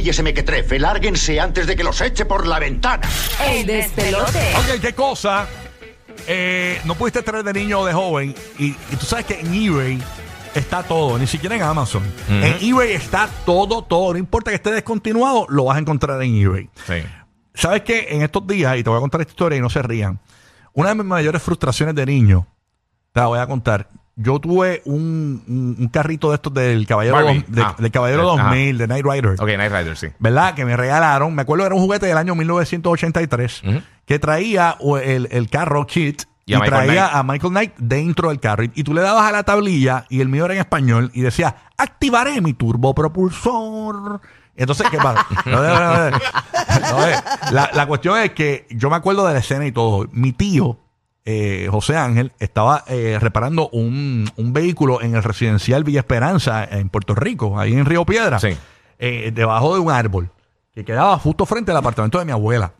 Y ese mequetrefe, lárguense antes de que los eche por la ventana. El despelote. Ok, ¿qué cosa? eh, no pudiste traer de niño o de joven. Y, y tú sabes que en eBay está todo, ni siquiera en Amazon. En eBay está todo, todo. No importa que esté descontinuado, lo vas a encontrar en eBay. Sí. ¿Sabes qué? En estos días, y te voy a contar esta historia y no se rían, una de mis mayores frustraciones de niño, te la voy a contar. Yo tuve un, un- un carrito de estos del Caballero, Barbie. dos- de- Ah. del Caballero Ajá. 2000, de Night Rider. Ok, Night Rider, sí. ¿verdad? Que me regalaron. Me acuerdo, era un juguete del año 1983 Ujú. que traía o, el, el carro Kit Y y, a Michael traía Knight. a Michael Knight dentro del carro. Y, y tú le dabas a la tablilla y el mío era en español y decía, activaré mi turbopropulsor. Entonces, ¿qué pasa? No, no, no, no. No, eh, la, la cuestión es que yo me acuerdo de la escena y todo. Mi tío, eh, José Ángel, estaba eh, reparando un, un vehículo en el residencial Villa Esperanza en Puerto Rico, ahí en Río Piedra, Sí. eh, debajo de un árbol que quedaba justo frente al apartamento de mi abuela.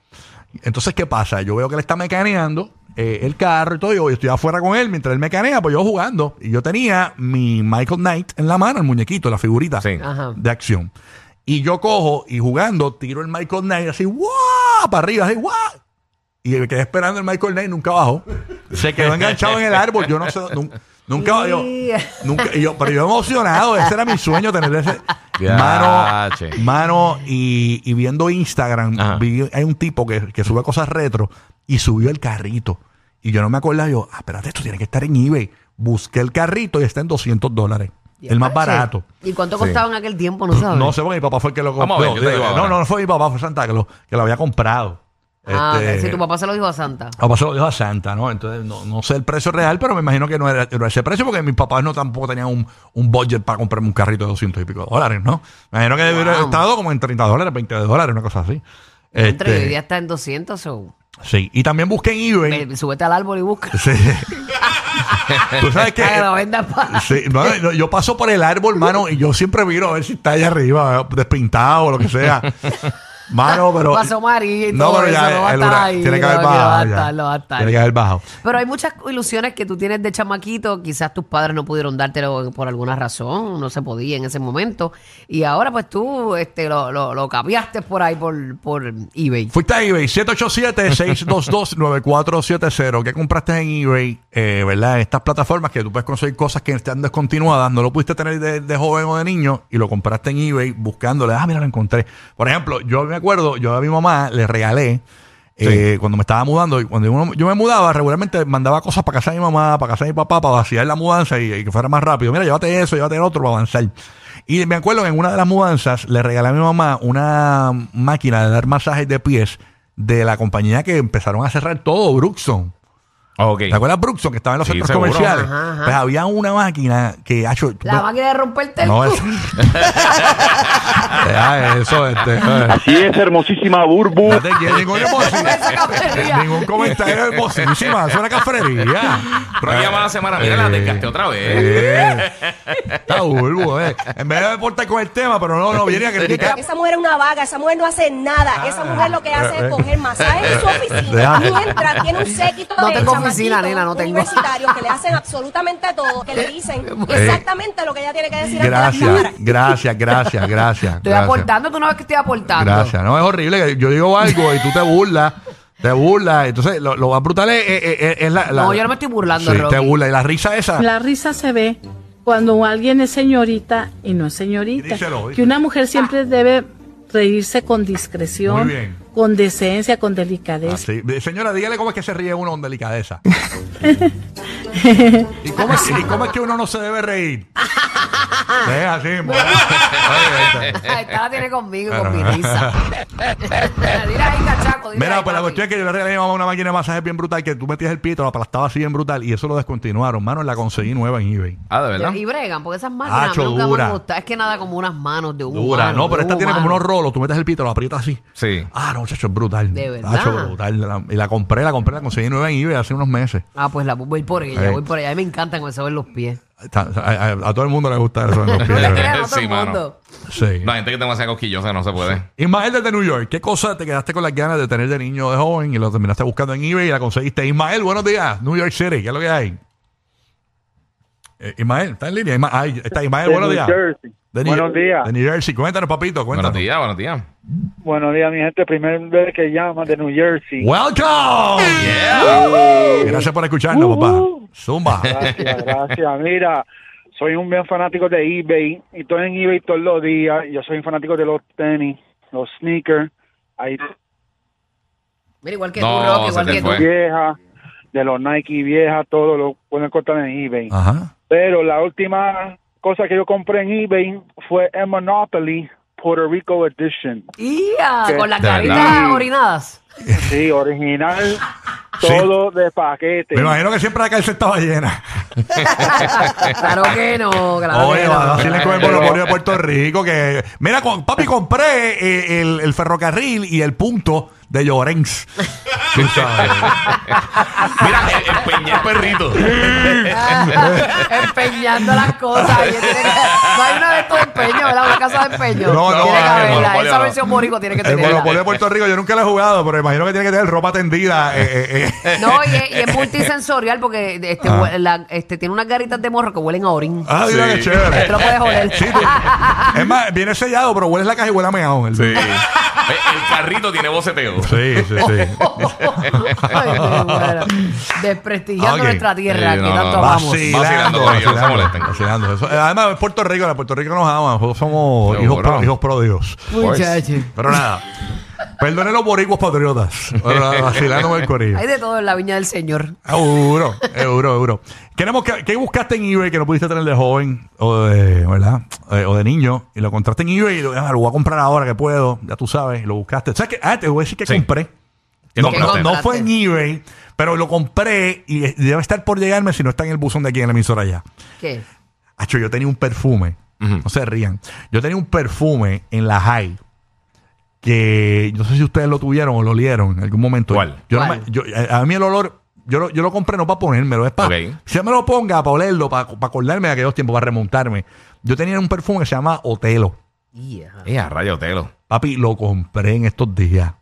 Entonces, ¿qué pasa? Yo veo que él está mecaneando eh, el carro y todo. Yo estoy afuera con él mientras él mecanea, pues yo jugando. Y yo tenía mi Michael Knight en la mano, el muñequito, la figurita Sí. De acción. Y yo cojo y jugando, tiro el Michael Knight así, ¡guau! Para arriba, así, ¡guau! Y me quedé esperando el Michael Knight, nunca bajó. Se quedó enganchado en el árbol. Yo no sé, nun- nunca, yo, nunca, yo, pero yo emocionado, ese era mi sueño tener ese. Mano, mano, y, y viendo Instagram, vi- hay un tipo que, que sube cosas retro y subió el carrito. Y yo no me acordaba, yo, ah, espérate, esto tiene que estar en eBay. Busqué el carrito y está en 200 dólares. El más barato. ¿Y cuánto Sí. costaba en aquel tiempo? No sabes. No sé, porque mi papá fue el que lo Vamos a ver, compró. yo te digo no, no, no fue mi papá, fue Santa que lo, que lo había comprado. Ah, Este, si tu papá se lo dijo a Santa. Papá se lo dijo a Santa, ¿no? Entonces, no, no sé el precio real, pero me imagino que no era, ese precio porque mis papás no tampoco tenían un, un budget para comprarme un carrito de 200 y pico de dólares, ¿no? Me imagino que debería haber estado como en 30 dólares, 20 dólares, una cosa así. Entre Este, hoy día está en 200 o... sí, y también busqué en eBay. Ve, Súbete al árbol y busca. Sí. Tú sabes que... Para Sí, no, no, yo paso por el árbol, mano, y yo siempre miro a ver si está allá arriba, despintado o lo que sea. Mano, pero. Pasó María y no, pero eso, ya no va a el estar hura- ahí, Tiene que haber no, que va a bajado. ya. estar, no va a estar. Tiene que haber bajado. Pero hay muchas ilusiones que tú tienes de chamaquito, quizás tus padres no pudieron dártelo por alguna razón, no se podía en ese momento, y ahora pues tú este, lo, lo, lo cambiaste por ahí por, por eBay. Fuiste a eBay, 787-622-9470. ¿Qué compraste en eBay? Eh, ¿Verdad? En estas plataformas que tú puedes conseguir cosas que están descontinuadas, no lo pudiste tener de, de joven o de niño y lo compraste en eBay buscándole. Ah, mira, lo encontré. Por ejemplo, yo me acuerdo, yo a mi mamá le regalé. eh, cuando me estaba mudando, y cuando uno- yo me mudaba, regularmente mandaba cosas para casa de mi mamá, para casa de mi papá, para vaciar la mudanza y, y que fuera más rápido. Mira, llévate eso, llévate el otro para avanzar. Y me acuerdo que en una de las mudanzas le regalé a mi mamá una máquina de dar masajes de pies de la compañía que empezaron a cerrar todo, Bruxon. Ok. ¿Te acuerdas Bruxon que estaba en los Sí, centros seguro. comerciales? Ajá, ajá. Pues había una máquina que ha hecho. La máquina de romperte el No, culo. es. Deja eso, este. Así es, hermosísima Burbu. No te quiero ningún, comentario hermosísima. Es una cafrería. Pero ahí llama la semana, mira, la desgasté otra vez. Eh, está burbo, eh. En vez de deportar con el tema, pero no, no, viene a criticar. Esa mujer es una vaga, esa mujer no hace nada. Esa mujer lo que hace es coger masajes en su oficina. Mientras tiene un séquito No de oficina, nena, no tengo. universitarios que le hacen absolutamente todo, que le dicen exactamente lo que ella tiene que decir ante la Gracias, gracias, gracias, gracias. Estoy gracias. aportando, tú no ves que estoy aportando. Gracias. No, es horrible. que Yo digo algo y tú te burlas. Te burlas. Entonces, lo, lo más brutal es, es- es- es la, la- No, yo no me estoy burlando, Sí, Rocky. te burlas. Y la risa esa. La risa se ve cuando alguien es señorita y no es señorita. Díselo, díselo. Que una mujer siempre debe reírse con discreción, Muy bien. con decencia, con delicadeza. Así. Señora, dígale cómo es que se ríe uno con delicadeza. ¿Y cómo, es, y cómo es que uno no se debe reír? Es así, este. Esta la tiene conmigo y con mi risa. Dile ahí, cachaco. Mira, pues la cuestión es que yo le regalé a mi mamá una máquina de masaje bien brutal que tú metías el pito, la aplastaba así bien brutal y eso lo descontinuaron. Mano, la conseguí nueva en eBay. Ah, de verdad. Y bregan, porque esas máquinas Hacho, nunca dura. me gustan. Es que nada como unas manos de un Dura, humano, no, pero esta tiene como unos rolos, tú metes el pito, lo aprietas así. Sí. Ah, no, chacho, es brutal. ¿De verdad? Hacho, brutal. La- Y la compré, la compré, la conseguí nueva en eBay hace unos meses. Ah, pues la voy por ella, voy por ella. A mí me encantan cuando se ven los pies. A, a- a todo el mundo le gusta eso en los Sí, mano. Sí. La gente que es demasiado cosquillosa no se puede. Ismael desde New York, ¿qué cosa te quedaste con las ganas de tener de niño de joven y lo terminaste buscando en eBay y la conseguiste? Ismael, buenos días, New York City, ¿qué es lo que hay? Eh, Ismael, ¿está en línea? Está Ismael, buenos días. Jersey. De New- Buenos días. De New Jersey, cuéntanos, papito, cuéntanos. Buenos días, buenos días. Buenos días, mi gente. Primer vez que llama de New Jersey. ¡Welcome! Gracias por escucharnos, papá. Zumba. Gracias, gracias. Mira, soy un bien fanático de eBay y estoy en eBay todos los días. Yo soy un fanático de los tenis, los sneakers, ahí Mira, igual que No, tú, Rocky, se igual que tú. fue. viejas, de los Nike viejas, todo lo pueden encontrar en eBay. Ajá. Pero la última cosa que yo compré en eBay fue el Monopoly Puerto Rico Edition. ¿Qué? Con las ¿De caritas verdad? orinadas. Sí, original, todo de paquete. Me imagino que siempre la cárcel estaba llena. claro que no, claro Oye, que va, no. así le con el monopolio de Puerto Rico. Que, mira, con, papi, compré eh, el, el ferrocarril y el punto de Llorens. Tú sabes. Mira, el, el el perrito. Empeñando las cosas. Ella tiene que- No hay una de estos empeños, ¿verdad? Una casa de empeño. No, no, tiene que el haberla. Esa no. versión borico tiene que El tenerla. monopolio de Puerto Rico yo nunca lo he jugado, pero imagino que tiene que tener ropa tendida. eh, eh, eh. No, y es, y es multisensorial porque este, Ah. hue- la- este, tiene unas garitas de morro que huelen a orín. Ah, mira Sí. qué chévere. Te lo puedes oler. Sí, tú- es más, viene sellado, pero hueles la caja y huele a meado. El, Sí. Eh, El carrito tiene boceteo. sí, sí. sí. Ay, qué bueno. Desprestigiando Ok. nuestra tierra Sí, que no, tanto no. amamos. Vacilando, corillo, no se molesten. vacilando. Eso- eh, Además, es Puerto Rico, la Puerto Rico nos ama. Nosotros somos Seguro. hijos, pro- hijos pródigos. Muchacho. Pero nada, perdone los boricuas patriotas. Con el corillo. Hay de todo en la viña del Señor. Seguro, seguro, seguro. Queremos que, ¿Qué buscaste en eBay que no pudiste tener de joven o de, ¿verdad? Eh, o de niño y lo encontraste en eBay y lo, ah, lo voy a comprar ahora que puedo, ya tú sabes, lo buscaste. ¿Sabes qué? Ah, te voy a decir que Sí. compré. ¿Qué No, compraste? no, no fue en eBay, pero lo compré y debe estar por llegarme si no está en el buzón de aquí en la emisora ya. ¿Qué? Hacho, yo tenía un perfume. No se rían. Yo tenía un perfume en la high que yo no sé si ustedes lo tuvieron o lo olieron en algún momento. ¿Cuál? Yo no me- yo- a, a mí el olor, yo lo, yo lo compré no para ponérmelo, es para. Ok. Si me lo ponga para olerlo, para, para acordarme de aquellos tiempos, para remontarme. Yo tenía un perfume que se llama Otelo. Yeah. Eh, a rayo telo. Papi, lo compré en estos días.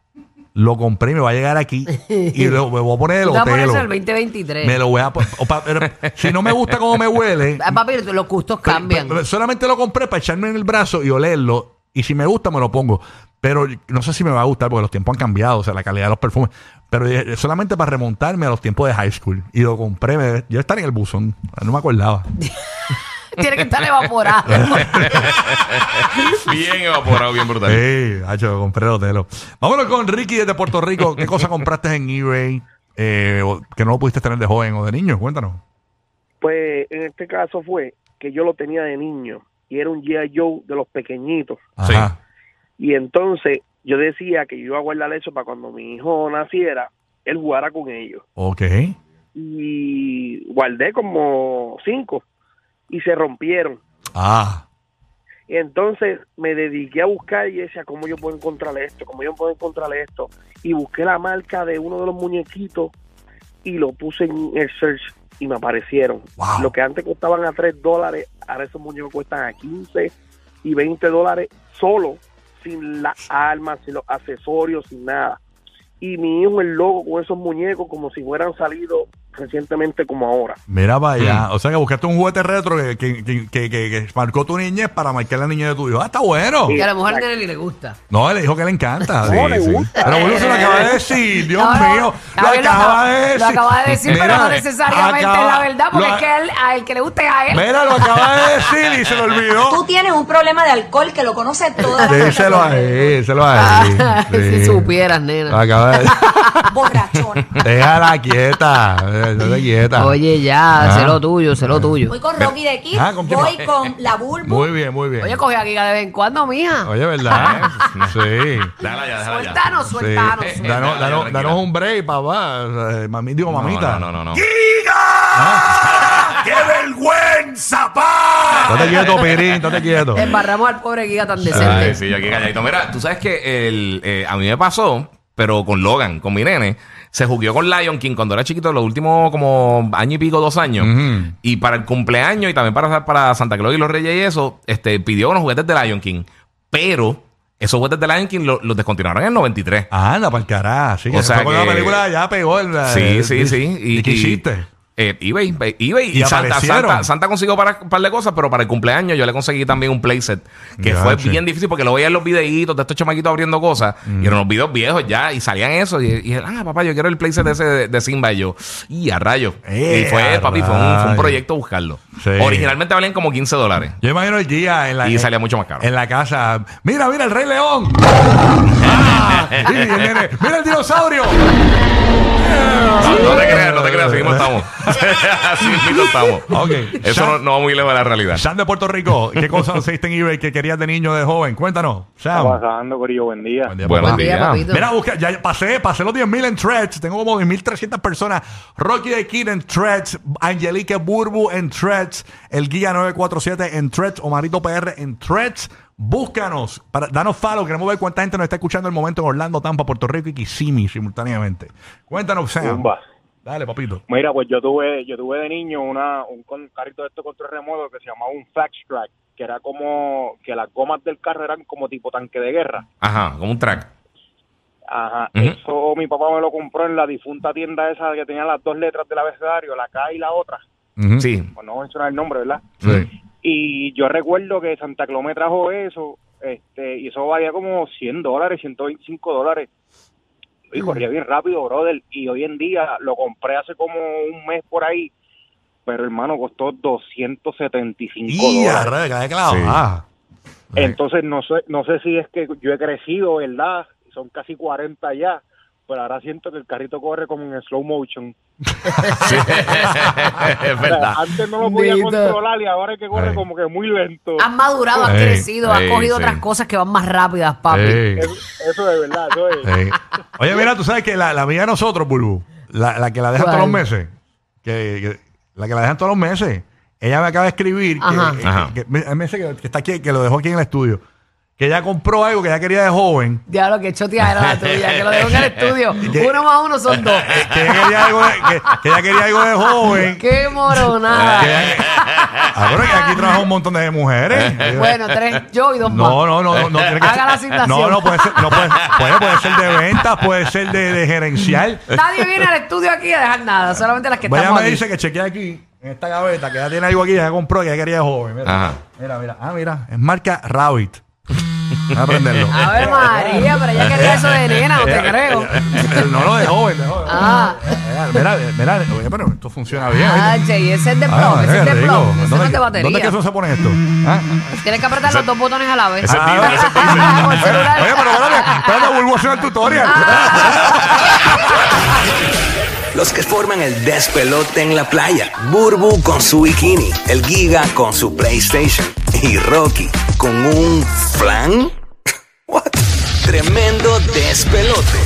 Lo compré y me va a llegar aquí y lo, me voy a poner el Otelo. en el 2023. Me lo voy a poner. Si no me gusta cómo me huele, Ah, papi, los gustos cambian. solamente lo compré para echarme en el brazo y olerlo. Y si me gusta, me lo pongo. Pero no sé si me va a gustar porque los tiempos han cambiado, o sea, la calidad de los perfumes. Pero solamente para remontarme a los tiempos de high school. Y lo compré. Me, yo estaba en el buzón. No me acordaba. Tiene que estar evaporado. Bien evaporado, bien brutal. Sí, hacho, lo compré el Otelo. Vámonos con Ricky desde Puerto Rico. ¿Qué cosa compraste en eBay eh, que no lo pudiste tener de joven o de niño? Cuéntanos. Pues en este caso fue que yo lo tenía de niño y era un G.I. Joe de los pequeñitos. Ajá. Y entonces yo decía que yo iba a guardar eso para cuando mi hijo naciera, él jugara con ellos. Ok. Y guardé como cinco y se rompieron. Ah. Y entonces me dediqué a buscar y decía, ¿cómo yo puedo encontrar esto? ¿Cómo yo puedo encontrar esto? Y busqué la marca de uno de los muñequitos y lo puse en el search y me aparecieron. Wow. Lo que antes costaban a 3 dólares, ahora esos muñecos cuestan a 15 y 20 dólares solo, sin las armas, sin los accesorios, sin nada. Y mi hijo el loco con esos muñecos como si hubieran salido recientemente como ahora. Mira para allá. O sea que buscaste un juguete retro que, que, que, que- marcó tu niñez para marcar la niñez de tu hijo. Ah, está bueno. Y a la mujer nene ni le gusta. No, él dijo que le encanta. No, Sí, le sí. gusta. Pero bueno, se lo acaba de decir. Dios No, no, mío. Lo lo acaba de decir. Lo acaba de decir, pero Mira, no necesariamente acaba- es la verdad, porque lo- es que a él, a el que le guste es a él. Mira, lo acaba de decir y se lo olvidó. Tú tienes un problema de alcohol que lo conoce toda la gente. Díselo ahí, díselo ahí. si Sí. supieras, Lo nena. acaba de Borrachona. Déjala quieta. Quieta. Oye, ya, Ah. sé lo tuyo, sé lo tuyo. Voy con Rocky de Kid, Ah, ¿con quién voy va? con la Bulbo. Muy bien, muy bien. Oye, coge aquí de vez en cuando, mija. Oye, ¿verdad? sí. Ya. Suéltanos, Sí. suéltanos. Danos, Tranquila, danos- un break, papá. Eh, Mami, digo, mamita. No, no, no, no. ¡Ah! ¡Qué vergüenza, pa! Estate quieto, Pirín, estate quieto. Embarramos al pobre guía tan Ay, decente. sí, yo aquí calladito. Mira, tú sabes que el, eh, a mí me pasó, pero con Logan, con mi nene, se jugueó con Lion King cuando era chiquito, los últimos como año y pico, dos años. Y para el cumpleaños y también para, para Santa Claus y los Reyes y eso, este, pidió unos juguetes de Lion King. Pero esos juguetes de Lion King lo- los descontinuaron en el 93. Anda, para el carajo. Sí, O sea que- la película ya pegó el. Sí, el- sí, sí. ¿Y, qué hiciste? Eh, eBay, eBay y, Y Santa. Santa, Santa consiguió para un par de cosas, pero para el cumpleaños yo le conseguí también un playset que Ya, fue che. bien difícil porque lo veía en los videitos de estos chamaquitos abriendo cosas Mm. y eran los videos viejos ya y salían eso y, y ah, papá, yo quiero el playset ese de, de Simba y yo, y a rayo. Eh, y fue, papi, fue un, fue un rayo. proyecto buscarlo. Sí. Originalmente valían como 15 dólares. Yo imagino el día en la. Y salía mucho más caro. En la casa. Mira, mira el Rey León. Ah, y nene, mira el dinosaurio. No, no te creas, no te creas, mismo estamos. así mismo estamos. Ok. Eso Sam- no, no va muy lejos de la realidad. Sam de Puerto Rico, ¿qué cosas conseguiste en eBay que querías de niño, de joven? Cuéntanos. Sam. pasando, Corillo? Buen día. Buen día, Buenos papá. Días. papito. Mira, busca, ya pasé, pasé los 10.000 en threads. Tengo como 10.300 personas. Rocky de Kid en threads. Angelique Burbu en threads. El Guía 947 en threads. Omarito PR en threads. Búscanos. Para, danos follow. Queremos ver cuánta gente nos está escuchando en el momento en Orlando, Tampa, Puerto Rico y Kissimmee simultáneamente. Cuéntanos, Sam. Zumba. Dale, papito. Mira, pues yo tuve, yo tuve de niño una, un carrito de estos control remoto que se llamaba un Fax Track, que era como que las gomas del carro eran como tipo tanque de guerra. Ajá, como un track. Ajá. Eso mi papá me lo compró en la difunta tienda esa que tenía las dos letras del abecedario, la K y la otra. Ujú. Sí. Pues no voy a mencionar el nombre, ¿verdad? Sí. Y yo recuerdo que Santa Claus me trajo eso, este, y eso valía como 100 dólares, 125 dólares. Y corría bien rápido, brother. Y hoy en día lo compré hace como un mes por ahí, pero hermano, costó 275 Y dólares. Sí. Ah. Entonces no sé, no sé si es que yo he crecido, ¿verdad? Son casi 40 ya, pero ahora siento que el carrito corre como en slow motion. Sí. es verdad. antes no lo podía controlar y ahora es que corre Ay. como que muy lento. Has madurado, has Ey, crecido, has ey, cogido sí. otras cosas que van más rápidas, papi. Ey. Eso, eso es verdad, eso es. Sí. Oye, mira, tú sabes que la, la mía de nosotros, Bulbu, la, la que la dejan ¿Cuál? todos los meses, que, que- la que la dejan todos los meses, ella me acaba de escribir, que, Ajá. que- Ajá. que- me, me dice que, que está aquí, que lo dejó aquí en el estudio, que ella compró algo que ella quería de joven, Diablo, que chotea era la tuya, que lo dejo en el estudio. Uno más uno son dos. que ella quería algo de, que, que ella quería algo de joven. ¡Qué que ella- moronada! Ah, pero que aquí trabaja un montón de mujeres. Bueno, tres yo y dos más. No, no, no, no, no tiene que Haga ser- la asignación. No, no puede ser, no puede, puede, puede ser de ventas, puede ser de, de gerencial. Nadie viene al estudio aquí a dejar nada, solamente las que ella estamos me aquí. dice que chequea aquí, en esta gaveta, que ella tiene algo aquí, ella compró y ella quería de joven. Mira, Ajá. mira, mira. Ah, mira, es marca Rabbit. Voy a aprenderlo. A ver, María, pero ella quería eso de nena, no te creo. no, no, de joven, de joven. Ah. Mira, mira, oye, pero esto funciona bien. Ah, che, y ese es de Ah, plom, ese es de rico. plom, ese no es de ¿Dónde, batería. ¿Dónde es que eso se pone esto? ¿Ah? Tienes que apretar los dos botones a la vez. Ese es Ah, ese. Oye, pero espérate, espérate, vuelvo a hacer el tutorial. Los que forman el despelote en la playa. Burbu con su bikini. El Giga con su PlayStation. Y Rocky con un flan. What? Tremendo despelote.